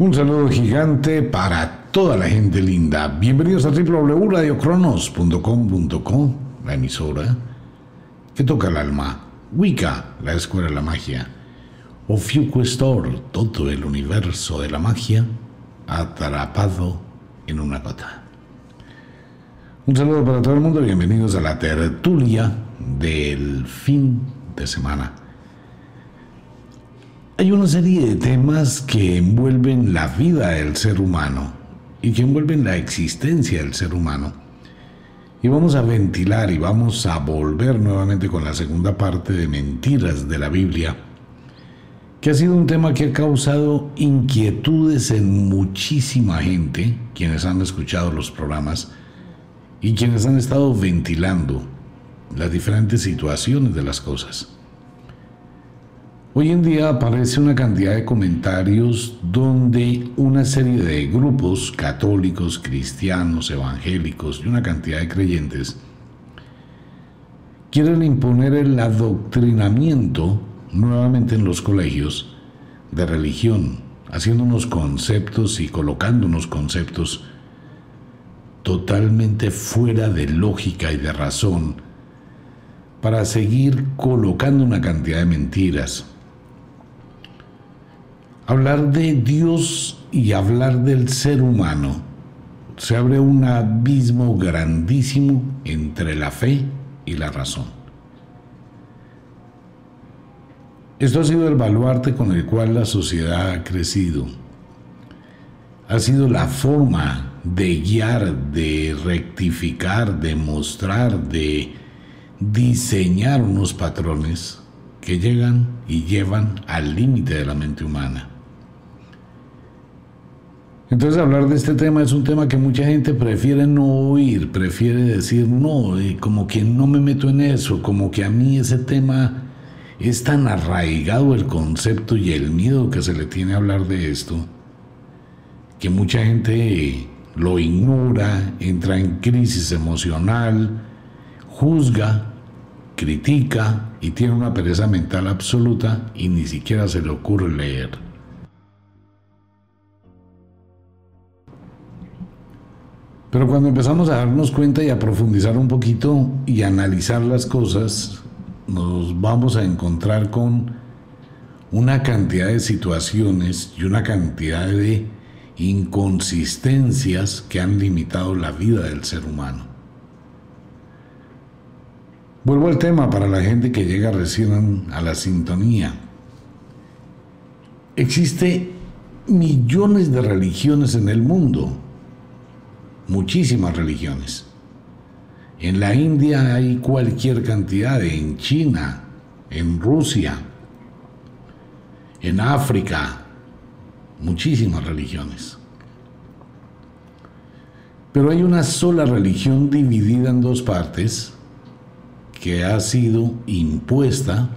Un saludo gigante para toda la gente linda. Bienvenidos a www.radiocronos.com.co, la emisora que toca el alma. Wicca, la escuela de la magia. Ofiuquestor, todo el universo de la magia atrapado en una gota. Un saludo para todo el mundo, bienvenidos a la tertulia del fin de semana. Hay una serie de temas que envuelven la vida del ser humano y que envuelven la existencia del ser humano. Y vamos a ventilar y vamos a volver nuevamente con la segunda parte de Mentiras de la Biblia, que ha sido un tema que ha causado inquietudes en muchísima gente, quienes han escuchado los programas y quienes han estado ventilando las diferentes situaciones de las cosas. Hoy en día aparece una cantidad de comentarios donde una serie de grupos católicos, cristianos, evangélicos y una cantidad de creyentes quieren imponer el adoctrinamiento nuevamente en los colegios de religión, haciendo unos conceptos y colocando unos conceptos totalmente fuera de lógica y de razón para seguir colocando una cantidad de mentiras Hablar de Dios y hablar del ser humano se abre un abismo grandísimo entre la fe y la razón. Esto ha sido el baluarte con el cual la sociedad ha crecido. Ha sido la forma de guiar, de rectificar, de mostrar, de diseñar unos patrones que llegan y llevan al límite de la mente humana. Entonces hablar de este tema es un tema que mucha gente prefiere no oír, prefiere decir no, como que no me meto en eso, como que a mí ese tema es tan arraigado el concepto y el miedo que se le tiene a hablar de esto, que mucha gente lo ignora, entra en crisis emocional, juzga, critica y tiene una pereza mental absoluta y ni siquiera se le ocurre leer. Pero cuando empezamos a darnos cuenta y a profundizar un poquito y analizar las cosas, nos vamos a encontrar con una cantidad de situaciones y una cantidad de inconsistencias que han limitado la vida del ser humano. Vuelvo al tema para la gente que llega recién a la sintonía. Existe millones de religiones en el mundo muchísimas religiones. En la India hay cualquier cantidad, en China, en Rusia, en África, muchísimas religiones. Pero hay una sola religión dividida en dos partes que ha sido impuesta,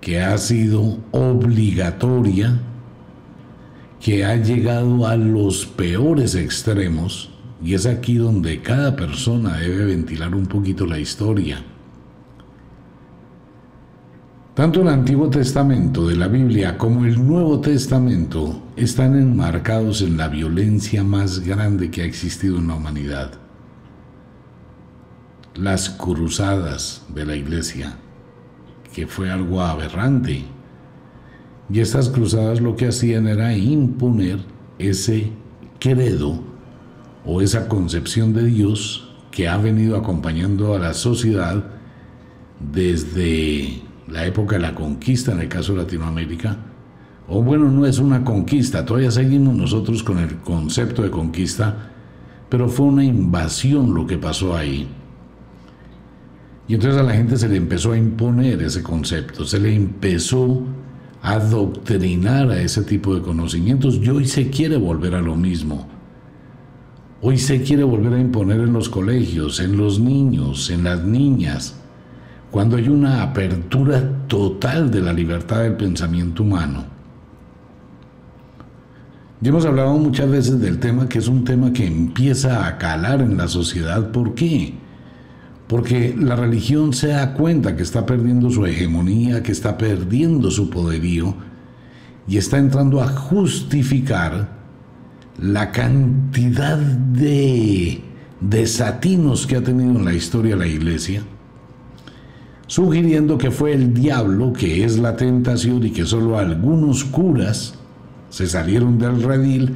que ha sido obligatoria que ha llegado a los peores extremos y es aquí donde cada persona debe ventilar un poquito la historia. Tanto el Antiguo Testamento de la Biblia como el Nuevo Testamento están enmarcados en la violencia más grande que ha existido en la humanidad. Las cruzadas de la iglesia, que fue algo aberrante, y estas cruzadas lo que hacían era imponer ese credo o esa concepción de Dios que ha venido acompañando a la sociedad desde la época de la conquista, en el caso de Latinoamérica, o bueno, no es una conquista, todavía seguimos nosotros con el concepto de conquista, pero fue una invasión lo que pasó ahí. Y entonces a la gente se le empezó a imponer ese concepto, se le empezó adoctrinar a ese tipo de conocimientos y hoy se quiere volver a lo mismo. Hoy se quiere volver a imponer en los colegios, en los niños, en las niñas, cuando hay una apertura total de la libertad del pensamiento humano. Ya hemos hablado muchas veces del tema que es un tema que empieza a calar en la sociedad. ¿Por qué? Porque la religión se da cuenta que está perdiendo su hegemonía, que está perdiendo su poderío, y está entrando a justificar la cantidad de desatinos que ha tenido en la historia la iglesia, sugiriendo que fue el diablo, que es la tentación y que solo algunos curas se salieron del redil,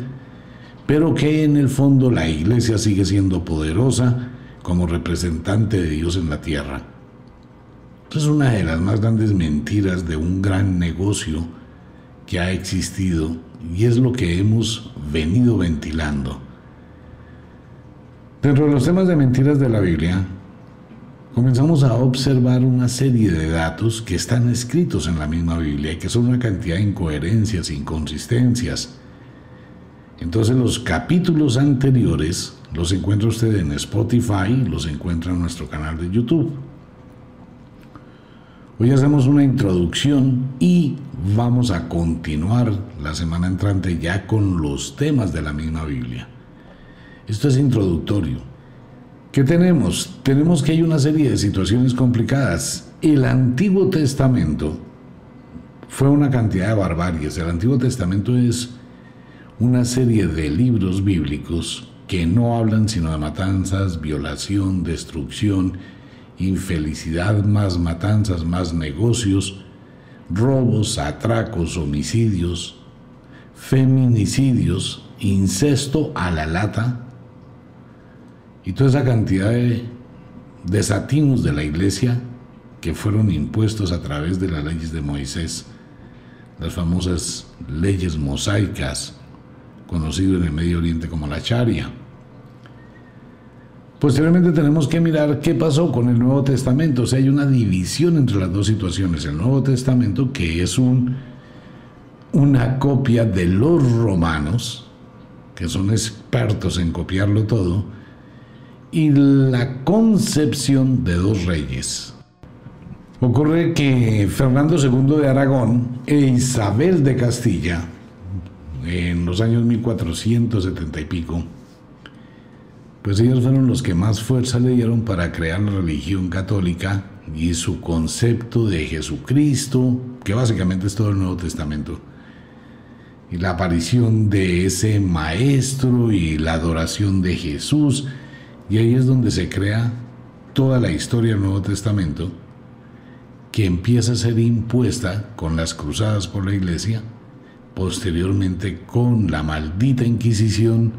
pero que en el fondo la iglesia sigue siendo poderosa como representante de Dios en la tierra. Es una de las más grandes mentiras de un gran negocio que ha existido y es lo que hemos venido ventilando. Dentro de los temas de mentiras de la Biblia, comenzamos a observar una serie de datos que están escritos en la misma Biblia y que son una cantidad de incoherencias, inconsistencias. Entonces los capítulos anteriores los encuentra usted en Spotify, los encuentra en nuestro canal de YouTube. Hoy hacemos una introducción y vamos a continuar la semana entrante ya con los temas de la misma Biblia. Esto es introductorio. ¿Qué tenemos? Tenemos que hay una serie de situaciones complicadas. El Antiguo Testamento fue una cantidad de barbaries. El Antiguo Testamento es una serie de libros bíblicos que no hablan sino de matanzas, violación, destrucción, infelicidad, más matanzas, más negocios, robos, atracos, homicidios, feminicidios, incesto a la lata y toda esa cantidad de desatinos de la iglesia que fueron impuestos a través de las leyes de Moisés, las famosas leyes mosaicas, conocido en el Medio Oriente como la Sharia. Posteriormente tenemos que mirar qué pasó con el Nuevo Testamento. O sea, hay una división entre las dos situaciones. El Nuevo Testamento, que es un, una copia de los romanos, que son expertos en copiarlo todo, y la concepción de dos reyes. Ocurre que Fernando II de Aragón e Isabel de Castilla, en los años 1470 y pico, pues ellos fueron los que más fuerza le dieron para crear la religión católica y su concepto de Jesucristo, que básicamente es todo el Nuevo Testamento, y la aparición de ese maestro y la adoración de Jesús, y ahí es donde se crea toda la historia del Nuevo Testamento, que empieza a ser impuesta con las cruzadas por la iglesia, posteriormente con la maldita Inquisición,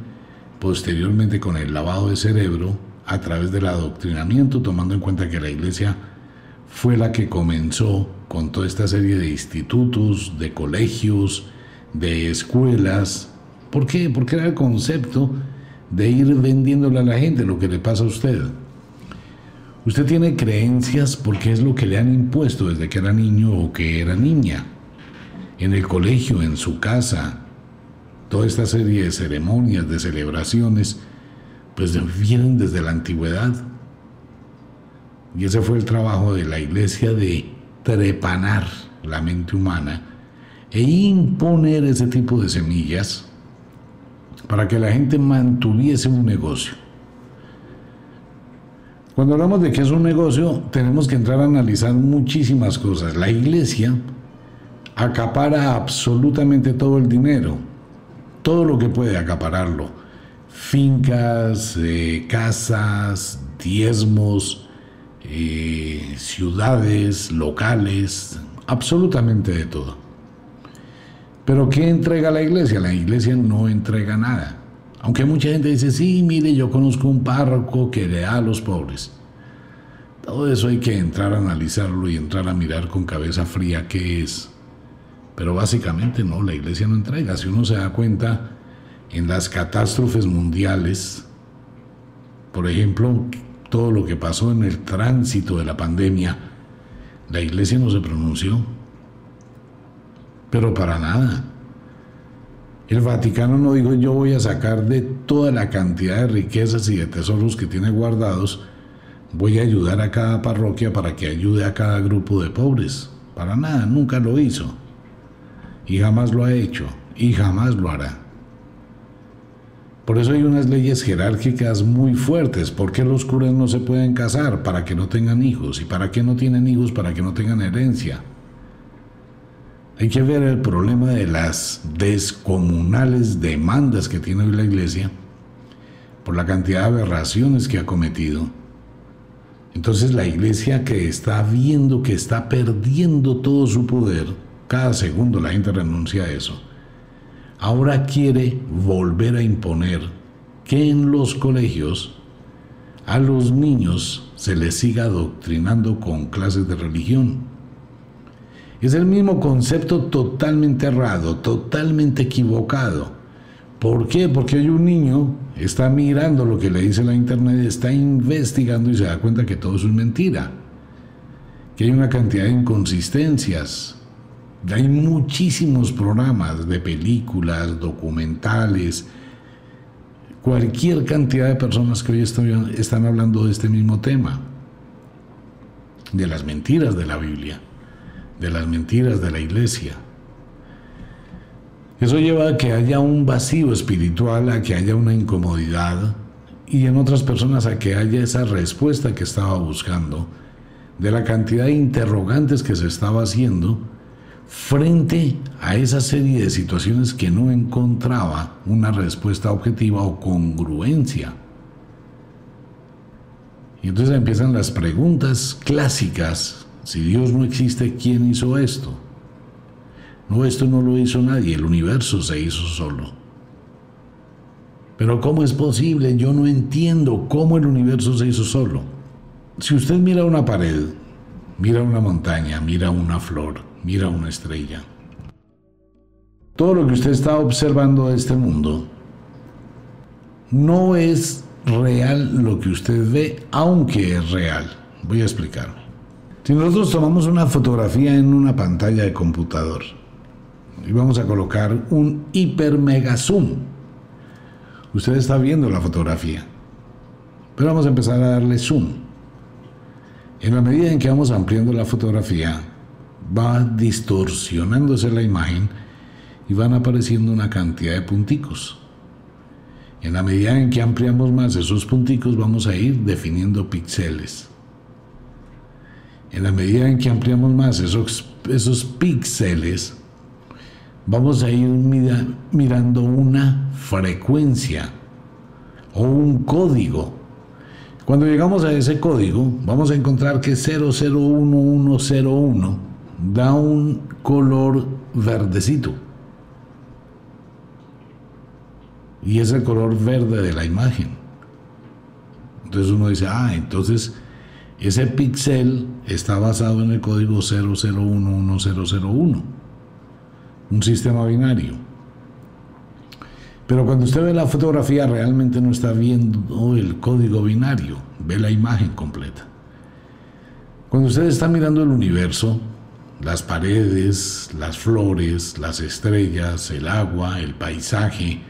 posteriormente con el lavado de cerebro a través del adoctrinamiento, tomando en cuenta que la iglesia fue la que comenzó con toda esta serie de institutos, de colegios, de escuelas. ¿Por qué? Porque era el concepto de ir vendiéndole a la gente lo que le pasa a usted. Usted tiene creencias porque es lo que le han impuesto desde que era niño o que era niña. En el colegio, en su casa, toda esta serie de ceremonias, de celebraciones, pues vienen desde la antigüedad. Y ese fue el trabajo de la iglesia de trepanar la mente humana e imponer ese tipo de semillas para que la gente mantuviese un negocio. Cuando hablamos de que es un negocio, tenemos que entrar a analizar muchísimas cosas. La iglesia acapara absolutamente todo el dinero todo lo que puede acapararlo. Fincas, eh, casas, diezmos, eh, ciudades, locales, absolutamente de todo. Pero ¿qué entrega la iglesia? La iglesia no entrega nada. Aunque mucha gente dice, sí, mire, yo conozco un párroco que le da a los pobres. Todo eso hay que entrar a analizarlo y entrar a mirar con cabeza fría qué es. Pero básicamente no, la iglesia no entrega. Si uno se da cuenta en las catástrofes mundiales, por ejemplo, todo lo que pasó en el tránsito de la pandemia, la iglesia no se pronunció. Pero para nada. El Vaticano no dijo yo voy a sacar de toda la cantidad de riquezas y de tesoros que tiene guardados, voy a ayudar a cada parroquia para que ayude a cada grupo de pobres. Para nada, nunca lo hizo y jamás lo ha hecho y jamás lo hará. Por eso hay unas leyes jerárquicas muy fuertes. ¿Por qué los curas no se pueden casar? Para que no tengan hijos. ¿Y para qué no tienen hijos? Para que no tengan herencia. Hay que ver el problema de las descomunales demandas que tiene hoy la iglesia por la cantidad de aberraciones que ha cometido. Entonces la iglesia que está viendo que está perdiendo todo su poder, cada segundo la gente renuncia a eso, ahora quiere volver a imponer que en los colegios a los niños se les siga adoctrinando con clases de religión. Es el mismo concepto totalmente errado, totalmente equivocado. ¿Por qué? Porque hoy un niño está mirando lo que le dice la internet, está investigando y se da cuenta que todo es mentira. Que hay una cantidad de inconsistencias. Hay muchísimos programas de películas, documentales, cualquier cantidad de personas que hoy están hablando de este mismo tema, de las mentiras de la Biblia, de las mentiras de la iglesia. Eso lleva a que haya un vacío espiritual, a que haya una incomodidad y en otras personas a que haya esa respuesta que estaba buscando de la cantidad de interrogantes que se estaba haciendo frente a esa serie de situaciones que no encontraba una respuesta objetiva o congruencia. Y entonces empiezan las preguntas clásicas. Si Dios no existe, ¿quién hizo esto? No, esto no lo hizo nadie, el universo se hizo solo. Pero ¿cómo es posible? Yo no entiendo cómo el universo se hizo solo. Si usted mira una pared, mira una montaña, mira una flor, mira una estrella. Todo lo que usted está observando de este mundo no es real lo que usted ve, aunque es real. Voy a explicarme. Si nosotros tomamos una fotografía en una pantalla de computador y vamos a colocar un hiper mega zoom, usted está viendo la fotografía, pero vamos a empezar a darle zoom. En la medida en que vamos ampliando la fotografía, va distorsionándose la imagen y van apareciendo una cantidad de punticos. En la medida en que ampliamos más esos punticos vamos a ir definiendo píxeles. En la medida en que ampliamos más esos, esos píxeles, vamos a ir mirando una frecuencia o un código. Cuando llegamos a ese código, vamos a encontrar que 001101 da un color verdecito. Y es el color verde de la imagen. Entonces uno dice, ah, entonces ese píxel está basado en el código 001101, un sistema binario. Pero cuando usted ve la fotografía realmente no está viendo el código binario, ve la imagen completa. Cuando usted está mirando el universo, las paredes, las flores, las estrellas, el agua, el paisaje.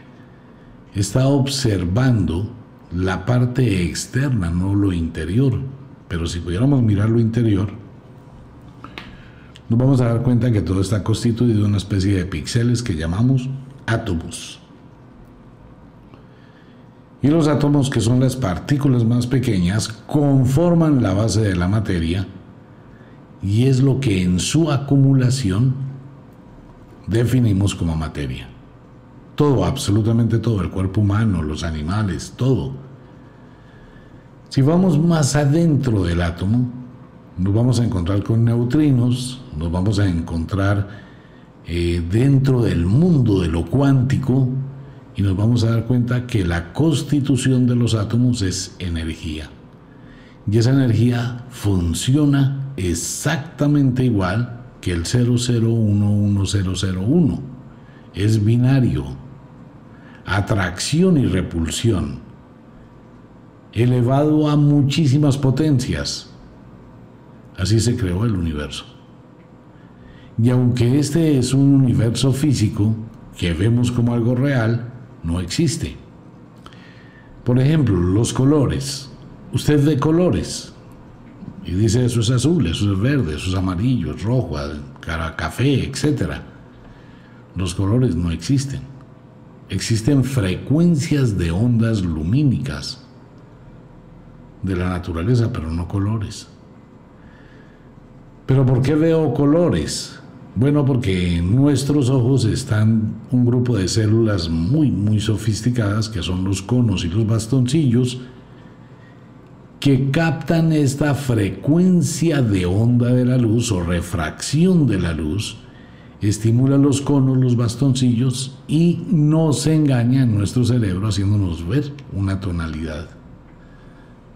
Está observando la parte externa, no lo interior. Pero si pudiéramos mirar lo interior, nos vamos a dar cuenta que todo está constituido de una especie de píxeles que llamamos átomos. Y los átomos, que son las partículas más pequeñas, conforman la base de la materia y es lo que en su acumulación definimos como materia. Todo, absolutamente todo, el cuerpo humano, los animales, todo. Si vamos más adentro del átomo, nos vamos a encontrar con neutrinos, nos vamos a encontrar eh, dentro del mundo de lo cuántico y nos vamos a dar cuenta que la constitución de los átomos es energía. Y esa energía funciona exactamente igual que el 001101. Es binario. Atracción y repulsión. Elevado a muchísimas potencias. Así se creó el universo. Y aunque este es un universo físico que vemos como algo real, no existe. Por ejemplo, los colores. Usted ve colores, y dice eso es azul, eso es verde, eso es amarillo, es rojo, café, etc. Los colores no existen. Existen frecuencias de ondas lumínicas de la naturaleza, pero no colores. ¿Pero por qué veo colores? Bueno, porque en nuestros ojos están un grupo de células muy, muy sofisticadas, que son los conos y los bastoncillos, que captan esta frecuencia de onda de la luz o refracción de la luz, estimula los conos, los bastoncillos y nos engaña en nuestro cerebro haciéndonos ver una tonalidad.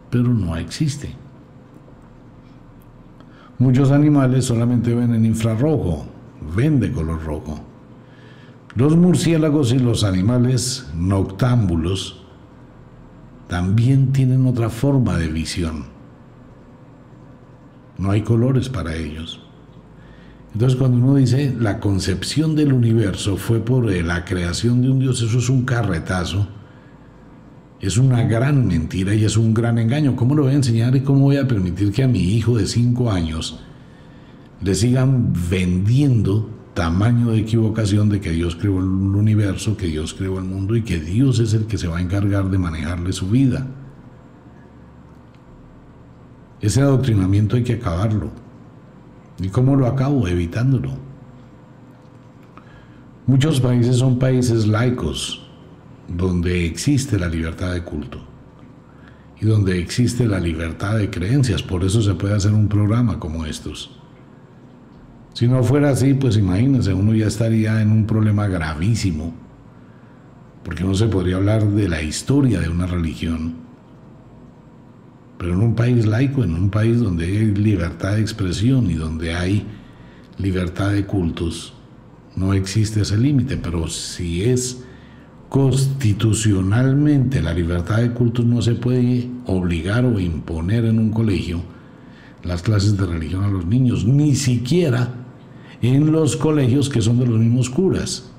Pero no existe. Muchos animales solamente ven en infrarrojo, ven de color rojo. Los murciélagos y los animales noctámbulos también tienen otra forma de visión. No hay colores para ellos. Entonces cuando uno dice la concepción del universo fue por la creación de un Dios, eso es un carretazo es una gran mentira y es un gran engaño. ¿Cómo lo voy a enseñar y cómo voy a permitir que a mi hijo de 5 años le sigan vendiendo tamaño de equivocación de que Dios creó el universo, que Dios creó el mundo y que Dios es el que se va a encargar de manejarle su vida? Ese adoctrinamiento hay que acabarlo. ¿Y cómo lo acabo? Evitándolo. Muchos países son países laicos, donde existe la libertad de culto y donde existe la libertad de creencias. Por eso se puede hacer un programa como estos. Si no fuera así, pues imagínense, uno ya estaría en un problema gravísimo, porque no se podría hablar de la historia de una religión. Pero en un país laico, en un país donde hay libertad de expresión y donde hay libertad de cultos, no existe ese límite, pero si es constitucionalmente la libertad de cultos no se puede obligar o imponer en un colegio las clases de religión a los niños, ni siquiera en los colegios que son de los mismos curas.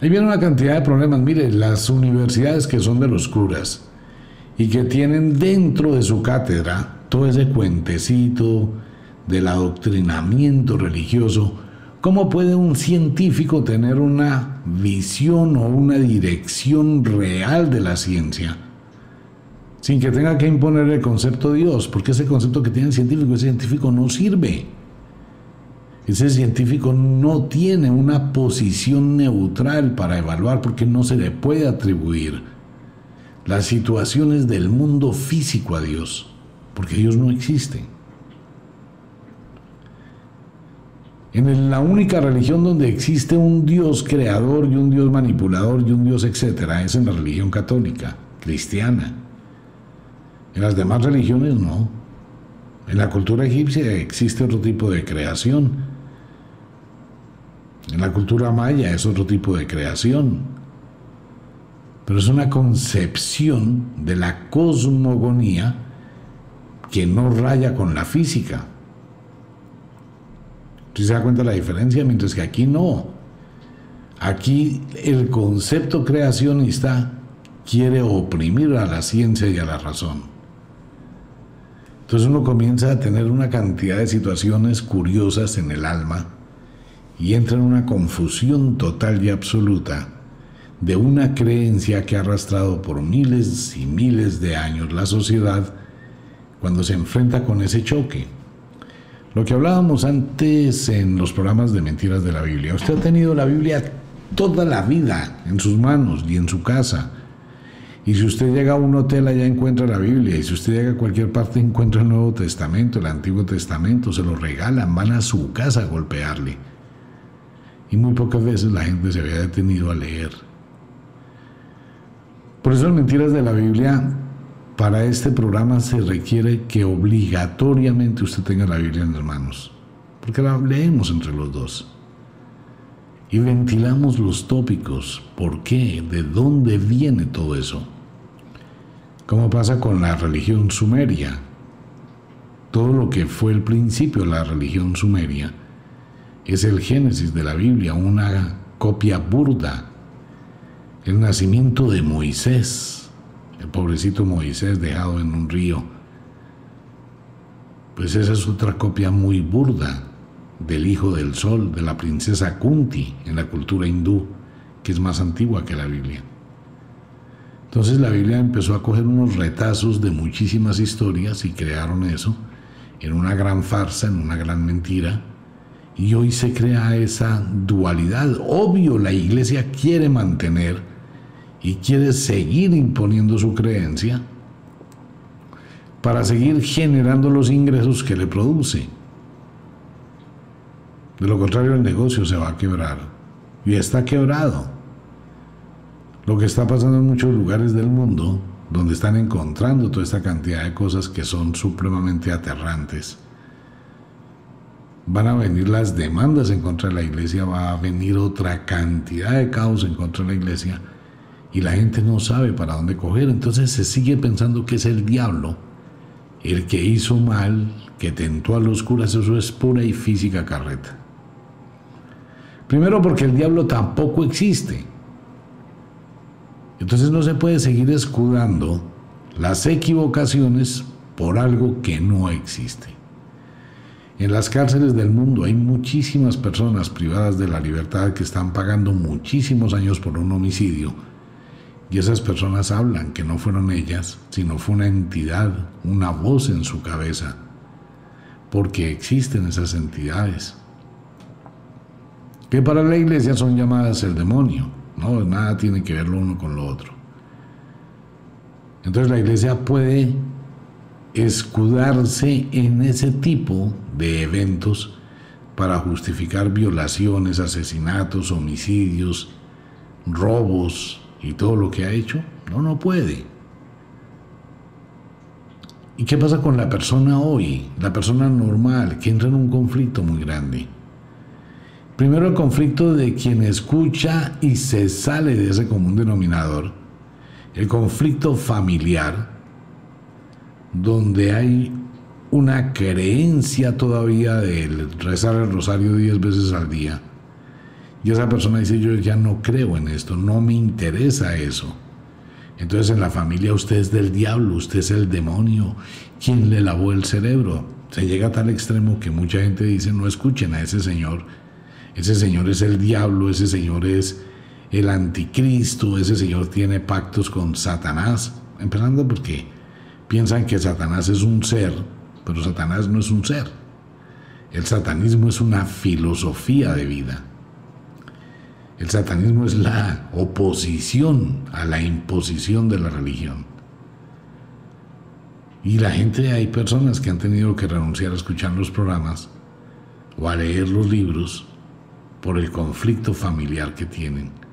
Ahí viene una cantidad de problemas. Mire, las universidades que son de los curas y que tienen dentro de su cátedra todo ese cuentecito del adoctrinamiento religioso, ¿Cómo puede un científico tener una visión o una dirección real de la ciencia sin que tenga que imponer el concepto de Dios? Porque ese concepto que tiene el científico, ese científico no sirve. Ese científico no tiene una posición neutral para evaluar porque no se le puede atribuir las situaciones del mundo físico a Dios, porque Dios no existe. en la única religión donde existe un Dios creador y un Dios manipulador y un Dios etcétera es en la religión católica, cristiana. En las demás religiones no. En la cultura egipcia existe otro tipo de creación. En la cultura maya es otro tipo de creación. Pero es una concepción de la cosmogonía que no raya con la física. ¿Sí se da cuenta la diferencia? Mientras que aquí no. Aquí el concepto creacionista quiere oprimir a la ciencia y a la razón. Entonces uno comienza a tener una cantidad de situaciones curiosas en el alma y entra en una confusión total y absoluta de una creencia que ha arrastrado por miles y miles de años la sociedad cuando se enfrenta con ese choque. Lo que hablábamos antes en los programas de mentiras de la Biblia. Usted ha tenido la Biblia toda la vida en sus manos y en su casa. Y si usted llega a un hotel allá encuentra la Biblia. Y si usted llega a cualquier parte encuentra el Nuevo Testamento, el Antiguo Testamento. Se lo regalan, van a su casa a golpearle. Y muy pocas veces la gente se había detenido a leer. Por eso las mentiras de la Biblia para este programa se requiere que obligatoriamente usted tenga la Biblia en las manos, porque la leemos entre los dos. Y ventilamos los tópicos, ¿por qué? ¿De dónde viene todo eso? ¿Cómo pasa con la religión sumeria? Todo lo que fue el principio de la religión sumeria es el Génesis de la Biblia, una copia burda, el nacimiento de Moisés, el pobrecito Moisés dejado en un río. Pues esa es otra copia muy burda del Hijo del Sol, de la princesa Kunti en la cultura hindú, que es más antigua que la Biblia. Entonces la Biblia empezó a coger unos retazos de muchísimas historias y crearon eso en una gran farsa, en una gran mentira, Y hoy se crea esa dualidad. Obvio, la iglesia quiere mantener y quiere seguir imponiendo su creencia para seguir generando los ingresos que le produce. De lo contrario, el negocio se va a quebrar. Y está quebrado. Lo que está pasando en muchos lugares del mundo, donde están encontrando toda esta cantidad de cosas que son supremamente aterrantes van a venir las demandas en contra de la iglesia, va a venir otra cantidad de caos en contra de la iglesia y la gente no sabe para dónde coger. Entonces se sigue pensando que es el diablo el que hizo mal, que tentó a los curas, eso es pura y física carreta. Primero porque el diablo tampoco existe. Entonces no se puede seguir escudando las equivocaciones por algo que no existe. En las cárceles del mundo hay muchísimas personas privadas de la libertad que están pagando muchísimos años por un homicidio. Y esas personas hablan que no fueron ellas, sino fue una entidad, una voz en su cabeza. Porque existen esas entidades. Que para la iglesia son llamadas el demonio. No, nada tiene que ver lo uno con lo otro. Entonces la iglesia puede escudarse en ese tipo de eventos para justificar violaciones, asesinatos, homicidios, robos y todo lo que ha hecho? No, no puede. ¿Y qué pasa con la persona hoy, la persona normal, que entra en un conflicto muy grande? Primero el conflicto de quien escucha y se sale de ese común denominador, el conflicto familiar, donde hay una creencia todavía de rezar el rosario diez veces al día. Y esa persona dice, yo ya no creo en esto, no me interesa eso. Entonces en la familia usted es del diablo, usted es el demonio, quien le lavó el cerebro. Se llega a tal extremo que mucha gente dice, no escuchen a ese señor. Ese señor es el diablo, ese señor es el anticristo, ese señor tiene pactos con Satanás. Empezando porque piensan que Satanás es un ser, pero Satanás no es un ser. El satanismo es una filosofía de vida. El satanismo es la oposición a la imposición de la religión. Y la gente, hay personas que han tenido que renunciar a escuchar los programas o a leer los libros por el conflicto familiar que tienen.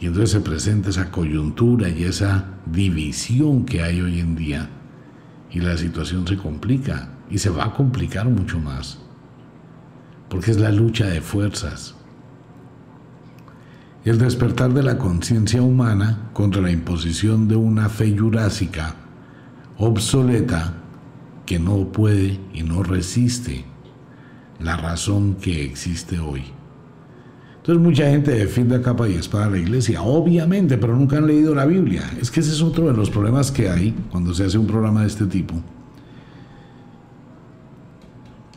Y entonces se presenta esa coyuntura y esa división que hay hoy en día y la situación se complica y se va a complicar mucho más, porque es la lucha de fuerzas. El despertar de la conciencia humana contra la imposición de una fe jurásica obsoleta que no puede y no resiste la razón que existe hoy. Entonces mucha gente defiende a capa y espada a la iglesia, obviamente, pero nunca han leído la Biblia. Es que ese es otro de los problemas que hay cuando se hace un programa de este tipo.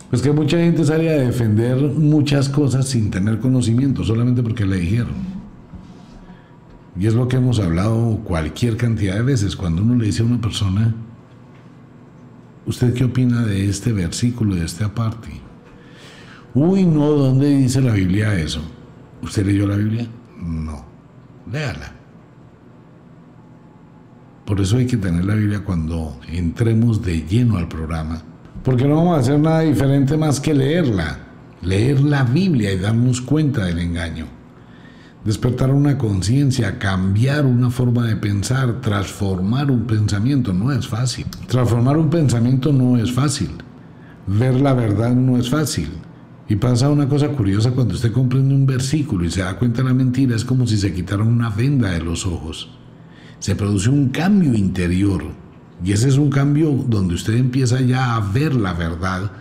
Pues que mucha gente sale a defender muchas cosas sin tener conocimiento, solamente porque le dijeron. Y es lo que hemos hablado cualquier cantidad de veces. Cuando uno le dice a una persona, ¿usted qué opina de este versículo, de esta parte? Uy, no, ¿dónde dice la Biblia eso? ¿Usted leyó la Biblia? No. Léala. Por eso hay que tener la Biblia cuando entremos de lleno al programa. Porque no vamos a hacer nada diferente más que leerla. Leer la Biblia y darnos cuenta del engaño. Despertar una conciencia, cambiar una forma de pensar, transformar un pensamiento no es fácil. Transformar un pensamiento no es fácil. Ver la verdad no es fácil. Y pasa una cosa curiosa cuando usted comprende un versículo y se da cuenta de la mentira, es como si se quitara una venda de los ojos. Se produce un cambio interior. Y ese es un cambio donde usted empieza ya a ver la verdad,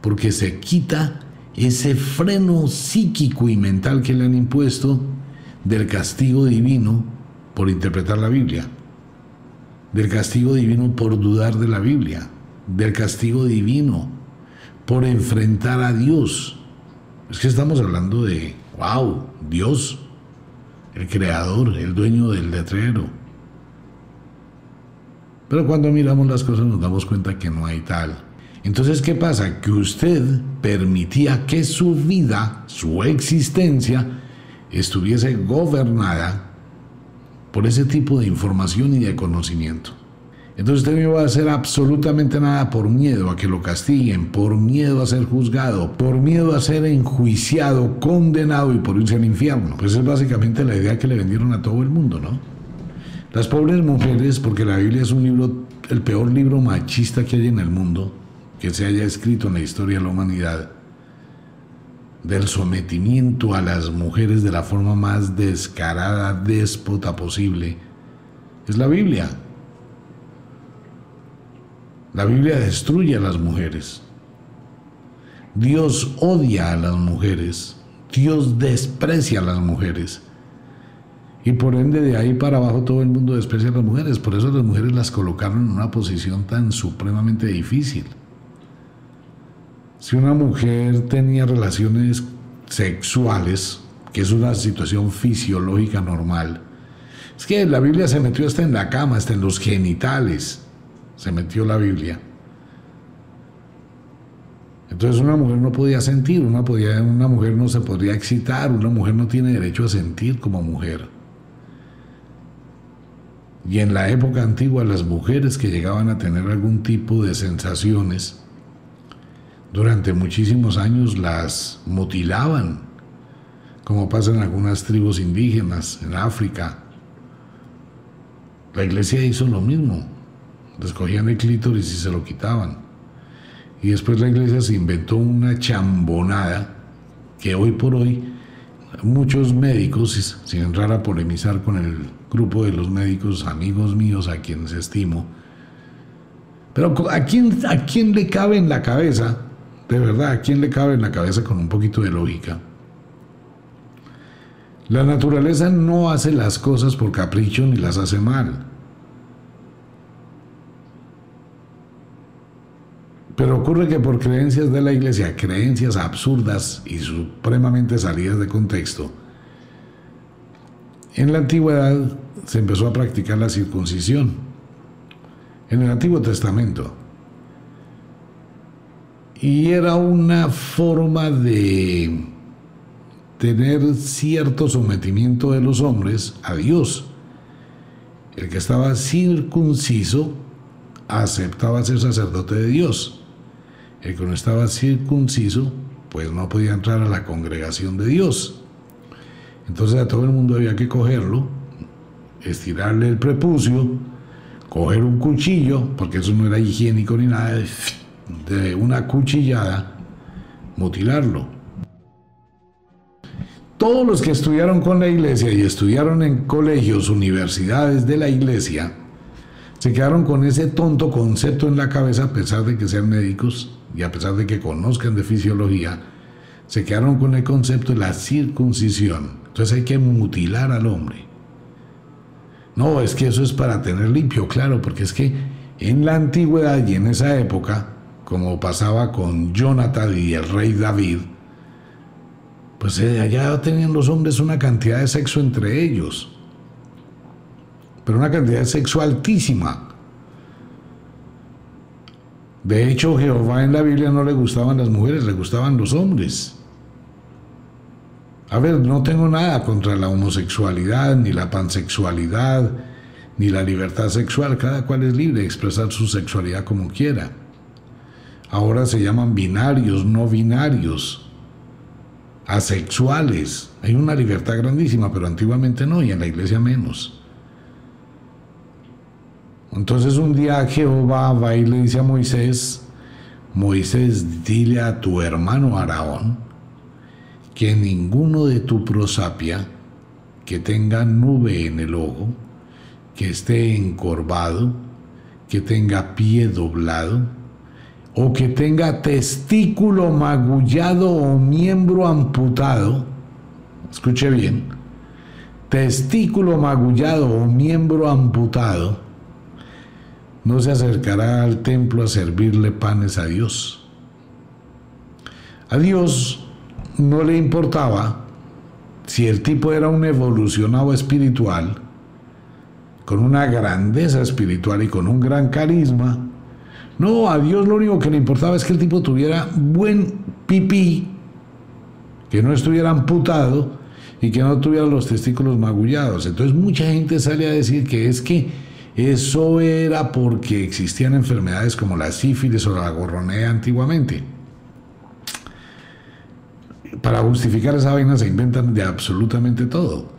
porque se quita ese freno psíquico y mental que le han impuesto del castigo divino por interpretar la Biblia, del castigo divino por dudar de la Biblia, del castigo divino por enfrentar a Dios. Es que estamos hablando de, wow, Dios, el creador, el dueño del letrero. Pero cuando miramos las cosas nos damos cuenta que no hay tal. Entonces, ¿qué pasa? Que usted permitía que su vida, su existencia, estuviese gobernada por ese tipo de información y de conocimiento. Entonces usted no va a hacer absolutamente nada por miedo a que lo castiguen, por miedo a ser juzgado, por miedo a ser enjuiciado, condenado y por irse al infierno. Pues es básicamente la idea que le vendieron a todo el mundo, ¿no? Las pobres mujeres, porque la Biblia es un libro, el peor libro machista que hay en el mundo, que se haya escrito en la historia de la humanidad, del sometimiento a las mujeres de la forma más descarada, déspota posible, es la Biblia. La Biblia destruye a las mujeres. Dios odia a las mujeres. Dios desprecia a las mujeres. Y por ende de ahí para abajo todo el mundo desprecia a las mujeres. Por eso las mujeres las colocaron en una posición tan supremamente difícil. Si una mujer tenía relaciones sexuales, que es una situación fisiológica normal, es que la Biblia se metió hasta en la cama, hasta en los genitales se metió la Biblia. Entonces una mujer no podía sentir, una, podía, una mujer no se podría excitar, una mujer no tiene derecho a sentir como mujer. Y en la época antigua las mujeres que llegaban a tener algún tipo de sensaciones, durante muchísimos años las mutilaban, como pasa en algunas tribus indígenas en África. La iglesia hizo lo mismo descogían el clítoris y se lo quitaban. Y después la iglesia se inventó una chambonada que hoy por hoy muchos médicos, sin entrar a polemizar con el grupo de los médicos amigos míos a quienes estimo, pero ¿a quién, ¿a quién le cabe en la cabeza, de verdad, a quién le cabe en la cabeza con un poquito de lógica? La naturaleza no hace las cosas por capricho ni las hace mal. Pero ocurre que por creencias de la iglesia, creencias absurdas y supremamente salidas de contexto, en la antigüedad se empezó a practicar la circuncisión. En el Antiguo Testamento. Y era una forma de tener cierto sometimiento de los hombres a Dios. El que estaba circunciso aceptaba ser sacerdote de Dios el que no estaba circunciso, pues no podía entrar a la congregación de Dios. Entonces a todo el mundo había que cogerlo, estirarle el prepucio, coger un cuchillo, porque eso no era higiénico ni nada, de una cuchillada, mutilarlo. Todos los que estudiaron con la iglesia y estudiaron en colegios, universidades de la iglesia, se quedaron con ese tonto concepto en la cabeza a pesar de que sean médicos y a pesar de que conozcan de fisiología, se quedaron con el concepto de la circuncisión. Entonces hay que mutilar al hombre. No, es que eso es para tener limpio, claro, porque es que en la antigüedad y en esa época, como pasaba con Jonathan y el rey David, pues eh, allá tenían los hombres una cantidad de sexo entre ellos, pero una cantidad de sexo altísima. De hecho, Jehová en la Biblia no le gustaban las mujeres, le gustaban los hombres. A ver, no tengo nada contra la homosexualidad, ni la pansexualidad, ni la libertad sexual. Cada cual es libre de expresar su sexualidad como quiera. Ahora se llaman binarios, no binarios, asexuales. Hay una libertad grandísima, pero antiguamente no, y en la iglesia menos. Entonces un día Jehová va y le dice a Moisés, Moisés, dile a tu hermano Araón que ninguno de tu prosapia que tenga nube en el ojo, que esté encorvado, que tenga pie doblado, o que tenga testículo magullado o miembro amputado, escuche bien, testículo magullado o miembro amputado, no se acercará al templo a servirle panes a Dios. A Dios no le importaba si el tipo era un evolucionado espiritual, con una grandeza espiritual y con un gran carisma, No, a Dios lo único que le importaba es que el tipo tuviera buen pipí, que no estuviera amputado y que no tuviera los testículos magullados. Entonces mucha gente sale a decir que es que eso era porque existían enfermedades como la sífilis o la gorronea antiguamente. Para justificar esa vaina se inventan de absolutamente todo.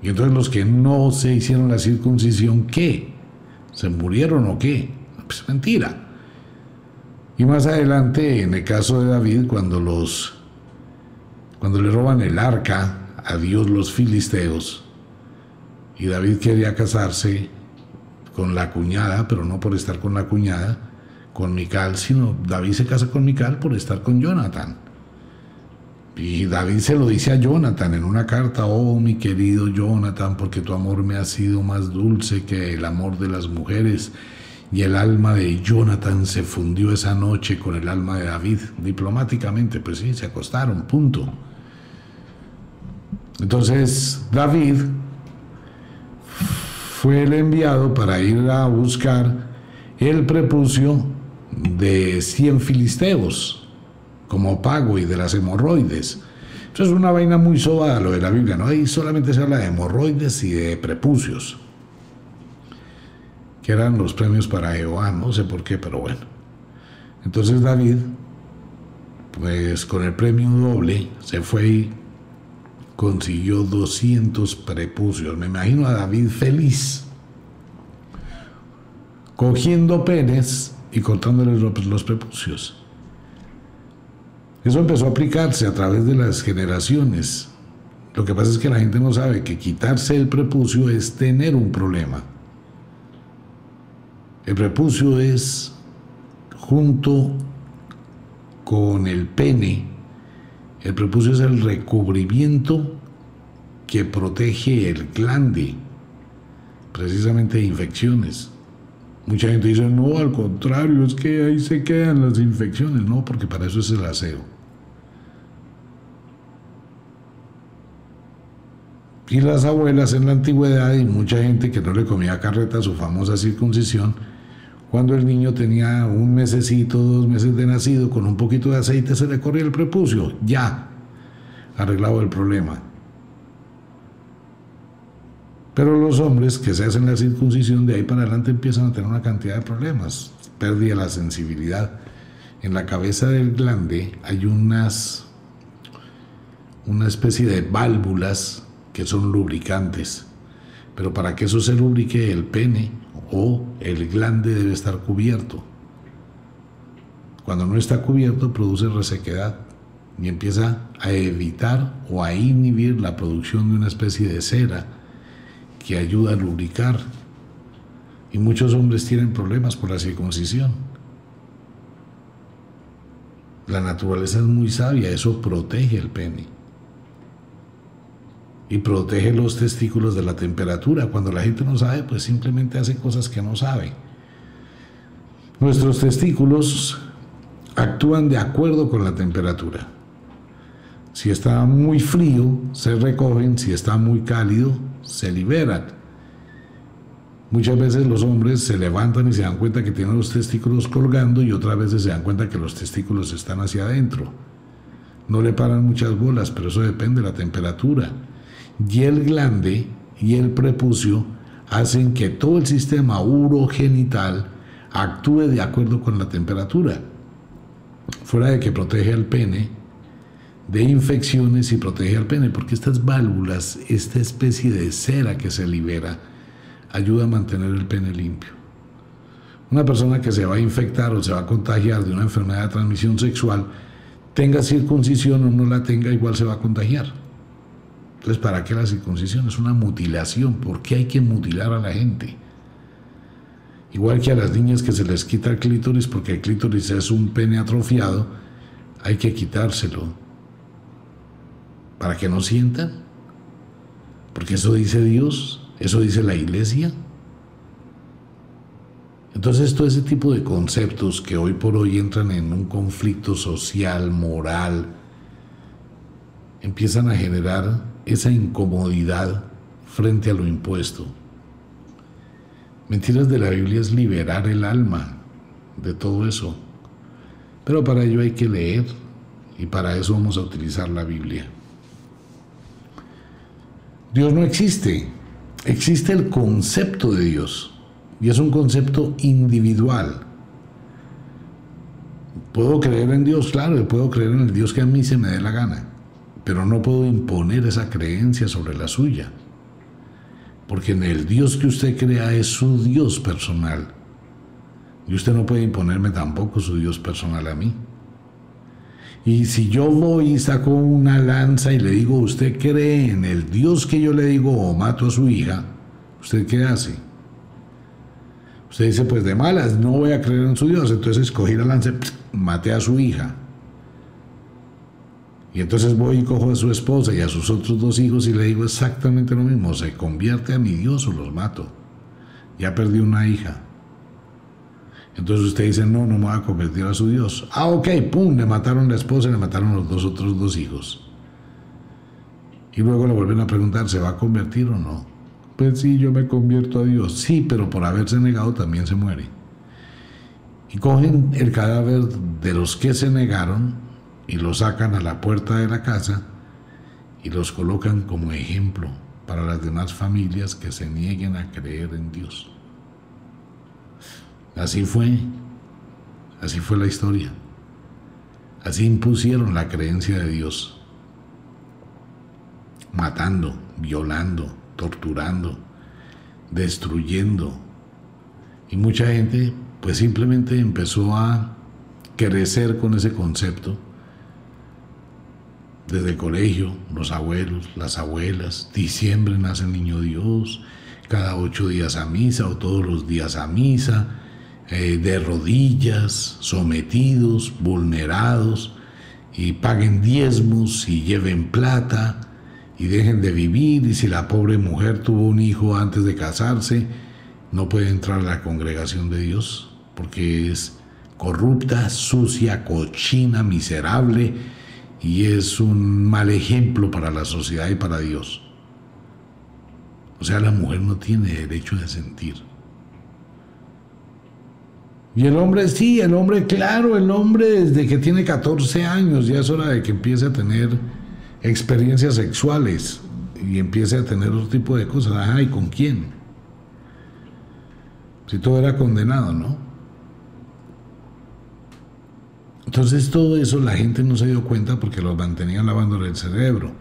Y entonces los que no se hicieron la circuncisión, ¿qué? ¿Se murieron o qué? Pues mentira. Y más adelante, en el caso de David, cuando los cuando le roban el arca a Dios los filisteos, y David quería casarse con la cuñada, pero no por estar con la cuñada, con Mical, sino David se casa con Mical por estar con Jonathan. Y David se lo dice a Jonathan en una carta, oh mi querido Jonathan, porque tu amor me ha sido más dulce que el amor de las mujeres. Y el alma de Jonathan se fundió esa noche con el alma de David. Diplomáticamente, pues sí, se acostaron, punto. Entonces David fue el enviado para ir a buscar el prepucio de 100 filisteos como pago y de las hemorroides. Eso es una vaina muy sobada lo de la Biblia, ¿no? Ahí solamente se habla de hemorroides y de prepucios, que eran los premios para Jehová, no sé por qué, pero bueno. Entonces David, pues con el premio doble, se fue consiguió 200 prepucios. Me imagino a David feliz, cogiendo penes y cortándole los prepucios. Eso empezó a aplicarse a través de las generaciones. Lo que pasa es que la gente no sabe que quitarse el prepucio es tener un problema. El prepucio es junto con el pene el prepucio es el recubrimiento que protege el glande, precisamente de infecciones. Mucha gente dice, no, al contrario, es que ahí se quedan las infecciones. No, porque para eso es el aseo. Y las abuelas en la antigüedad y mucha gente que no le comía carreta su famosa circuncisión, cuando el niño tenía un mesecito, dos meses de nacido, con un poquito de aceite se le corría el prepucio, ya, arreglado el problema. Pero los hombres que se hacen la circuncisión de ahí para adelante empiezan a tener una cantidad de problemas, pérdida la sensibilidad. En la cabeza del glande hay unas, una especie de válvulas que son lubricantes. Pero para que eso se lubrique el pene o el glande debe estar cubierto. Cuando no está cubierto produce resequedad y empieza a evitar o a inhibir la producción de una especie de cera que ayuda a lubricar. Y muchos hombres tienen problemas por la circuncisión. La naturaleza es muy sabia, eso protege el pene y protege los testículos de la temperatura. Cuando la gente no sabe, pues simplemente hace cosas que no sabe. Nuestros testículos actúan de acuerdo con la temperatura. Si está muy frío, se recogen, si está muy cálido, se liberan. Muchas veces los hombres se levantan y se dan cuenta que tienen los testículos colgando y otras veces se dan cuenta que los testículos están hacia adentro. No le paran muchas bolas, pero eso depende de la temperatura y el glande y el prepucio hacen que todo el sistema urogenital actúe de acuerdo con la temperatura. Fuera de que protege al pene de infecciones y protege al pene, porque estas válvulas, esta especie de cera que se libera, ayuda a mantener el pene limpio. Una persona que se va a infectar o se va a contagiar de una enfermedad de transmisión sexual, tenga circuncisión o no la tenga, igual se va a contagiar. Entonces, ¿para qué la circuncisión? Es una mutilación. ¿Por qué hay que mutilar a la gente? Igual que a las niñas que se les quita el clítoris porque el clítoris es un pene atrofiado, hay que quitárselo. ¿Para que no sientan? Porque eso dice Dios, eso dice la iglesia. Entonces todo ese tipo de conceptos que hoy por hoy entran en un conflicto social, moral, empiezan a generar esa incomodidad frente a lo impuesto. Mentiras de la Biblia es liberar el alma. de todo eso. Pero para ello hay que leer y para eso vamos a utilizar la Biblia. Dios no existe, existe el concepto de Dios y es un concepto individual. Puedo creer en Dios, claro, y puedo creer en el Dios que a mí se me dé la gana, pero no puedo imponer esa creencia sobre la suya, porque en el Dios que usted crea es su Dios personal, y usted no puede imponerme tampoco su Dios personal a mí. Y si yo voy y saco una lanza y le digo, usted cree en el Dios que yo le digo o mato a su hija, ¿usted qué hace? Usted dice, pues de malas, no voy a creer en su Dios, entonces cogí la lanza maté a su hija. Y entonces voy y cojo a su esposa y a sus otros dos hijos y le digo exactamente lo mismo, se convierte a mi Dios o los mato. Ya perdí una hija. Entonces usted dice, no, no me voy a convertir a su Dios. Ah, ok, pum, le mataron la esposa y le mataron los dos otros dos hijos. Y luego le vuelven a preguntar, ¿se va a convertir o no? Pues sí, yo me convierto a Dios. Sí, pero por haberse negado también se muere. Y cogen el cadáver de los que se negaron y lo sacan a la puerta de la casa y los colocan como ejemplo para las demás familias que se nieguen a creer en Dios. Así fue, así fue la historia. Así impusieron la creencia de Dios, matando, violando, torturando, destruyendo. Y mucha gente pues simplemente empezó a crecer con ese concepto. Desde el colegio, los abuelos, las abuelas, diciembre nace el niño Dios, cada ocho días a misa o todos los días a misa, eh, de rodillas, sometidos, vulnerados, y paguen diezmos y lleven plata y dejen de vivir, y si la pobre mujer tuvo un hijo antes de casarse, no puede entrar a la congregación de Dios, porque es corrupta, sucia, cochina, miserable, y es un mal ejemplo para la sociedad y para Dios. O sea, la mujer no tiene derecho de sentir. Y el hombre, sí, el hombre, claro, el hombre desde que tiene 14 años ya es hora de que empiece a tener experiencias sexuales y empiece a tener otro tipo de cosas. Ajá, ¿y con quién? Si todo era condenado, ¿no? Entonces todo eso la gente no se dio cuenta porque lo mantenían lavando el cerebro.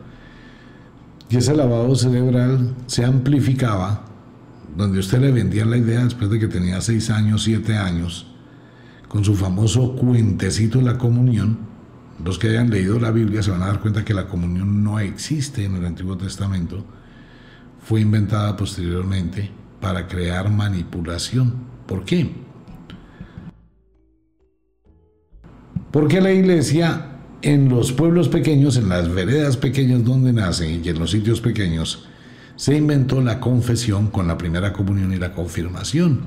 Y ese lavado cerebral se amplificaba donde usted le vendía la idea después de que tenía seis años, siete años, con su famoso cuentecito de la comunión, los que hayan leído la Biblia se van a dar cuenta que la comunión no existe en el Antiguo Testamento, fue inventada posteriormente para crear manipulación. ¿Por qué? Porque la iglesia en los pueblos pequeños, en las veredas pequeñas donde nace y en los sitios pequeños, se inventó la confesión con la primera comunión y la confirmación.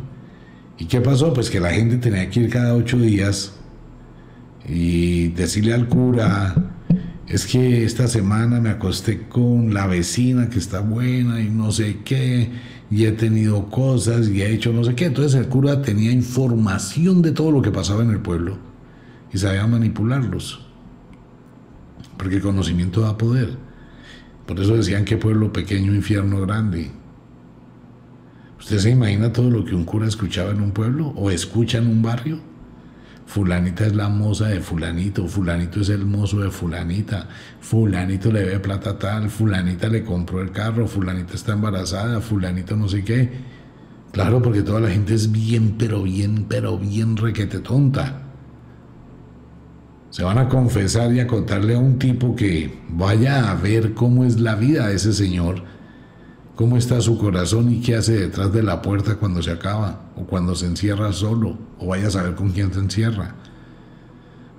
¿Y qué pasó? Pues que la gente tenía que ir cada ocho días y decirle al cura, es que esta semana me acosté con la vecina que está buena y no sé qué, y he tenido cosas y he hecho no sé qué. Entonces el cura tenía información de todo lo que pasaba en el pueblo y sabía manipularlos, porque conocimiento da poder. Por eso decían que pueblo pequeño, infierno grande. ¿Usted se imagina todo lo que un cura escuchaba en un pueblo o escucha en un barrio? Fulanita es la moza de fulanito, fulanito es el mozo de fulanita, fulanito le debe plata tal, fulanita le compró el carro, fulanita está embarazada, fulanito no sé qué. Claro, porque toda la gente es bien, pero bien, pero bien requete tonta se van a confesar y a contarle a un tipo que vaya a ver cómo es la vida de ese señor, cómo está su corazón y qué hace detrás de la puerta cuando se acaba o cuando se encierra solo o vaya a saber con quién se encierra.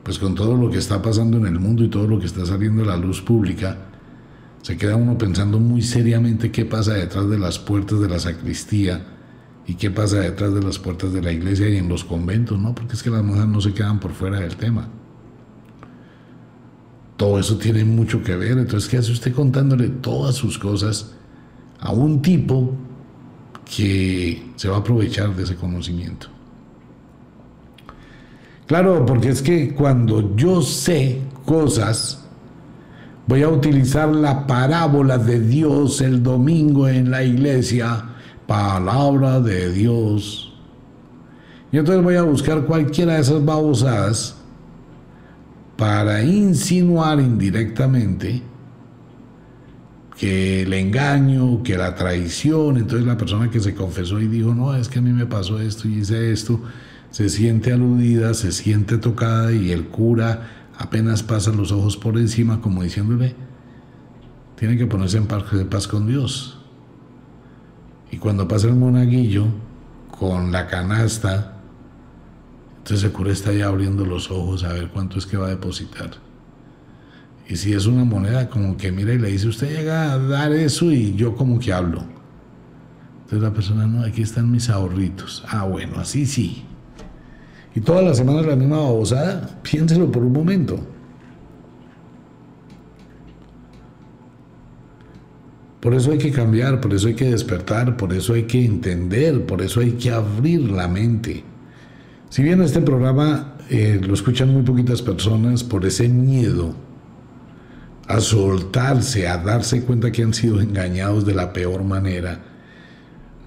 Pues con todo lo que está pasando en el mundo y todo lo que está saliendo a la luz pública, se queda uno pensando muy seriamente qué pasa detrás de las puertas de la sacristía y qué pasa detrás de las puertas de la iglesia y en los conventos, ¿no? Porque es que las mujeres no se quedan por fuera del tema. Todo eso tiene mucho que ver. Entonces, ¿qué hace usted contándole todas sus cosas a un tipo que se va a aprovechar de ese conocimiento? Claro, porque es que cuando yo sé cosas, voy a utilizar la parábola de Dios el domingo en la iglesia, palabra de Dios. Y entonces voy a buscar cualquiera de esas babosadas para insinuar indirectamente que el engaño, que la traición, entonces la persona que se confesó y dijo, no, es que a mí me pasó esto y hice esto, se siente aludida, se siente tocada y el cura apenas pasa los ojos por encima como diciéndole, tiene que ponerse en paz, de paz con Dios. Y cuando pasa el monaguillo con la canasta, entonces el cura está ya abriendo los ojos a ver cuánto es que va a depositar. Y si es una moneda, como que mira y le dice, usted llega a dar eso y yo como que hablo. Entonces la persona, no, aquí están mis ahorritos. Ah, bueno, así sí. Y todas las semanas la misma babosada, piénselo por un momento. Por eso hay que cambiar, por eso hay que despertar, por eso hay que entender, por eso hay que abrir la mente. Si bien este programa eh, lo escuchan muy poquitas personas por ese miedo a soltarse, a darse cuenta que han sido engañados de la peor manera,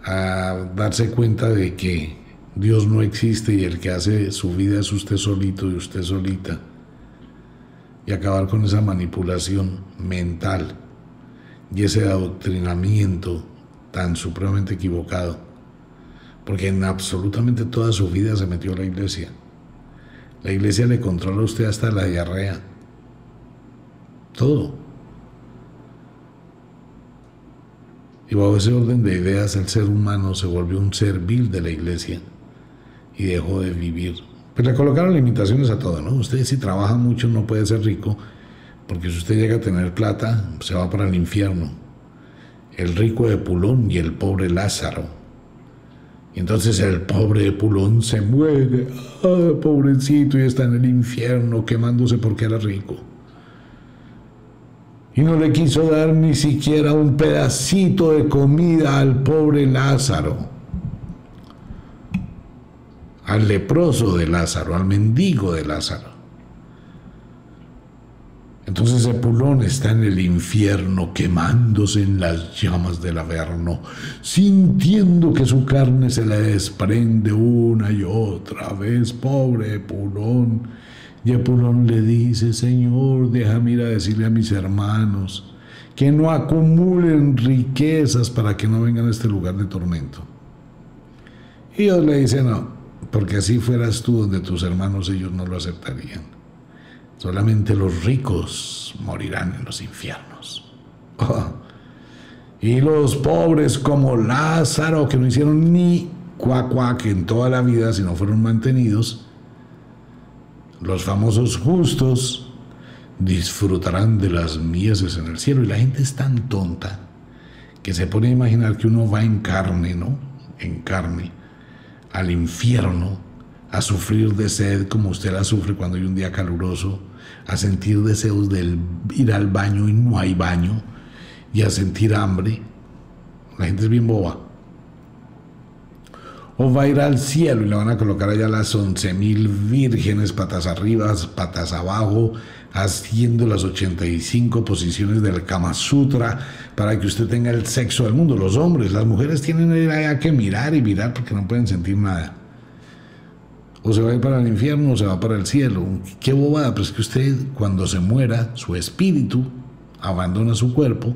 a darse cuenta de que Dios no existe y el que hace su vida es usted solito y usted solita, y acabar con esa manipulación mental y ese adoctrinamiento tan supremamente equivocado, porque en absolutamente toda su vida se metió la iglesia. La iglesia le controla a usted hasta la diarrea todo. Y bajo ese orden de ideas el ser humano se volvió un ser vil de la iglesia y dejó de vivir. Pues le colocaron limitaciones a todo, ¿no? Usted si trabaja mucho no puede ser rico, porque si usted llega a tener plata, se va para el infierno. El rico de Pulón y el pobre Lázaro. Entonces el pobre Pulón se muere, ah, pobrecito, y está en el infierno quemándose porque era rico. Y no le quiso dar ni siquiera un pedacito de comida al pobre Lázaro, al leproso de Lázaro, al mendigo de Lázaro. Entonces Epulón está en el infierno quemándose en las llamas del Averno, sintiendo que su carne se le desprende una y otra vez, pobre Epulón y Epulón le dice, Señor, déjame ir a decirle a mis hermanos que no acumulen riquezas para que no vengan a este lugar de tormento. Y Dios le dice, no, porque así fueras tú donde tus hermanos ellos no lo aceptarían. Solamente los ricos morirán en los infiernos. Y los pobres como Lázaro, que no hicieron ni cuacuac en toda la vida, si no fueron mantenidos, los famosos justos disfrutarán de las mieses en el cielo. Y la gente es tan tonta que se pone a imaginar que uno va en carne, ¿no? En carne, al infierno, a sufrir de sed como usted la sufre cuando hay un día caluroso, a sentir deseos de ir al baño y no hay baño, y a sentir hambre. La gente es bien boba o va a ir al cielo y le van a colocar allá las once mil vírgenes, patas arriba, patas abajo, haciendo las 85 posiciones del Kama Sutra para que usted tenga el sexo del mundo. Los hombres, las mujeres tienen que mirar y mirar porque no pueden sentir nada. O se va a ir para el infierno o se va para el cielo. Qué bobada, pero es que usted cuando se muera, su espíritu abandona su cuerpo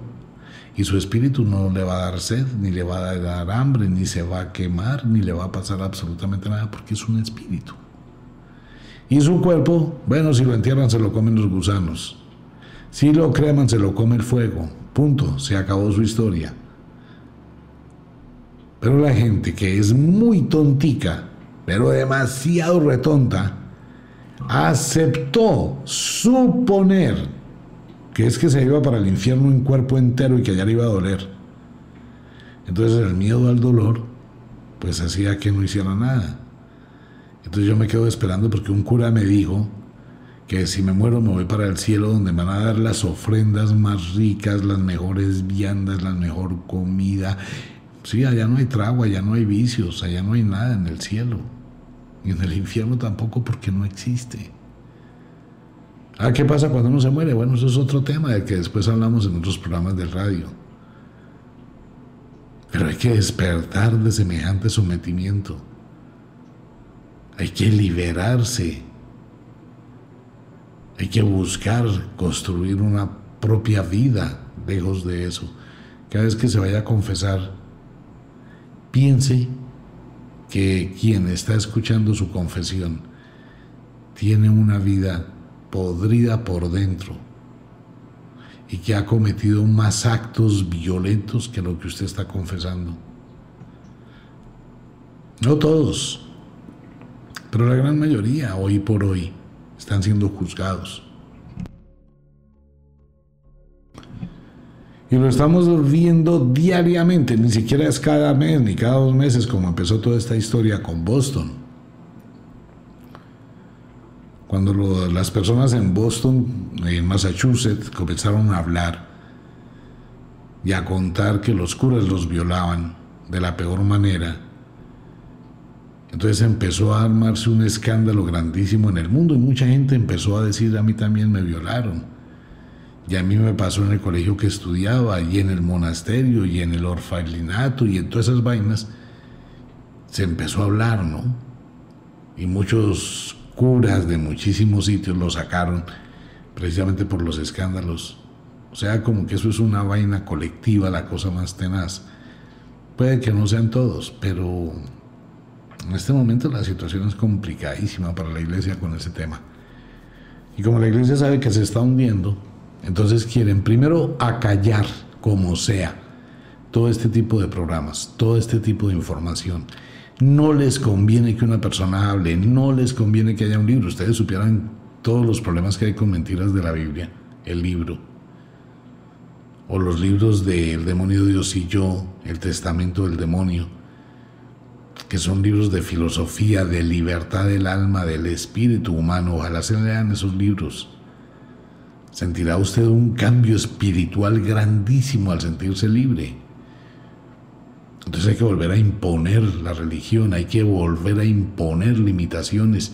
y su espíritu no le va a dar sed, ni le va a dar hambre, ni se va a quemar, ni le va a pasar absolutamente nada, porque es un espíritu. Y su cuerpo, bueno, si lo entierran se lo comen los gusanos. Si lo creman se lo come el fuego. Punto, se acabó su historia. Pero la gente que es muy tontica, pero demasiado retonta, aceptó suponer que es que se iba para el infierno en cuerpo entero y que allá le iba a doler. Entonces el miedo al dolor, pues hacía que no hiciera nada. Entonces yo me quedo esperando porque un cura me dijo que si me muero me voy para el cielo donde me van a dar las ofrendas más ricas, las mejores viandas, la mejor comida. Sí, allá no hay trago, allá no hay vicios, allá no hay nada en el cielo. Y en el infierno tampoco porque no existe. Ah, ¿qué pasa cuando uno se muere? Bueno, eso es otro tema del que después hablamos en otros programas del radio. Pero hay que despertar de semejante sometimiento. Hay que liberarse. Hay que buscar construir una propia vida lejos de eso. Cada vez que se vaya a confesar, piense que quien está escuchando su confesión tiene una vida podrida por dentro y que ha cometido más actos violentos que lo que usted está confesando. No todos, pero la gran mayoría, hoy por hoy, están siendo juzgados. Y lo estamos viendo diariamente, ni siquiera es cada mes ni cada dos meses como empezó toda esta historia con Boston. Cuando las personas en Boston, en Massachusetts, comenzaron a hablar y a contar que los curas los violaban de la peor manera, entonces empezó a armarse un escándalo grandísimo en el mundo y mucha gente empezó a decir, a mí también me violaron. Y a mí me pasó en el colegio que estudiaba, y en el monasterio, y en el orfalinato, y en todas esas vainas. Se empezó a hablar, ¿no? Y muchos curas de muchísimos sitios lo sacaron precisamente por los escándalos. O sea, como que eso es una vaina colectiva, la cosa más tenaz. Puede que no sean todos, pero en este momento la situación es complicadísima para la iglesia con ese tema. Y como la iglesia sabe que se está hundiendo, entonces quieren primero acallar como sea todo este tipo de programas, todo este tipo de información. No les conviene que una persona hable, no les conviene que haya un libro. Ustedes supieran todos los problemas que hay con mentiras de la Biblia, el libro, o los libros del demonio Dios y yo, el testamento del demonio, que son libros de filosofía, de libertad del alma, del espíritu humano. Ojalá se lean esos libros sentirá usted un cambio espiritual grandísimo al sentirse libre. Entonces hay que volver a imponer la religión, hay que volver a imponer limitaciones,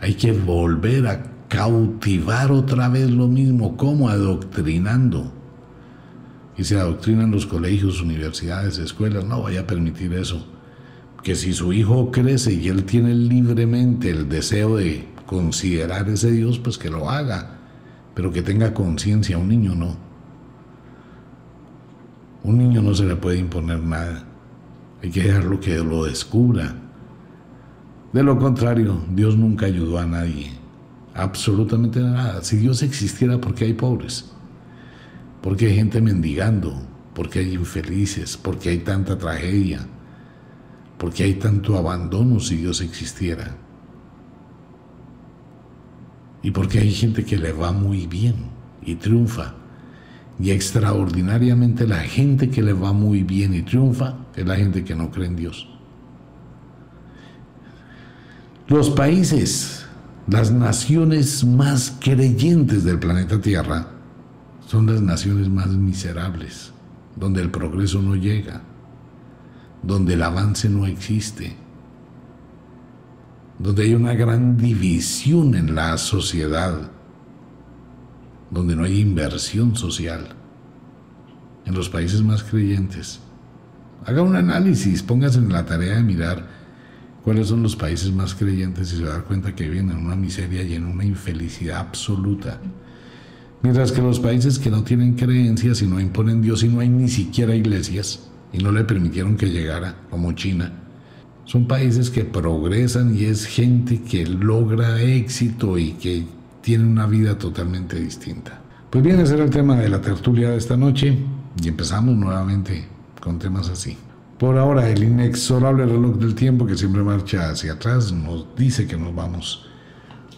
hay que volver a cautivar otra vez lo mismo, como adoctrinando. Y se adoctrinan los colegios, universidades, escuelas, no vaya a permitir eso. Que si su hijo crece y él tiene libremente el deseo de considerar ese Dios, pues que lo haga pero que tenga conciencia, un niño no. Un niño no se le puede imponer nada, hay que dejarlo que lo descubra. De lo contrario, Dios nunca ayudó a nadie, absolutamente nada. Si Dios existiera, ¿por qué hay pobres? ¿Por qué hay gente mendigando? ¿Por qué hay infelices? ¿Por qué hay tanta tragedia? ¿Por qué hay tanto abandono si Dios existiera? Y porque hay gente que le va muy bien y triunfa. Y extraordinariamente la gente que le va muy bien y triunfa es la gente que no cree en Dios. Los países, las naciones más creyentes del planeta Tierra son las naciones más miserables, donde el progreso no llega, donde el avance no existe donde hay una gran división en la sociedad, donde no hay inversión social, en los países más creyentes. Haga un análisis, póngase en la tarea de mirar cuáles son los países más creyentes y se va cuenta que viven en una miseria y en una infelicidad absoluta. Mientras que los países que no tienen creencias y no imponen Dios y no hay ni siquiera iglesias y no le permitieron que llegara, como China, son países que progresan y es gente que logra éxito y que tiene una vida totalmente distinta. Pues bien, ese era el tema de la tertulia de esta noche y empezamos nuevamente con temas así. Por ahora, el inexorable reloj del tiempo que siempre marcha hacia atrás nos dice que nos vamos.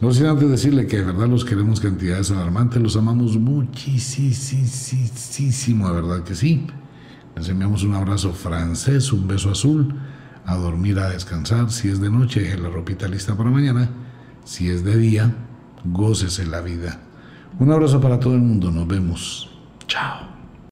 No sin antes decirle que de verdad los queremos cantidades alarmantes, los amamos muchísimo, de verdad que sí. Les enviamos un abrazo francés, un beso azul a dormir, a descansar. Si es de noche, deje la ropita lista para mañana. Si es de día, gócese la vida. Un abrazo para todo el mundo. Nos vemos. Chao.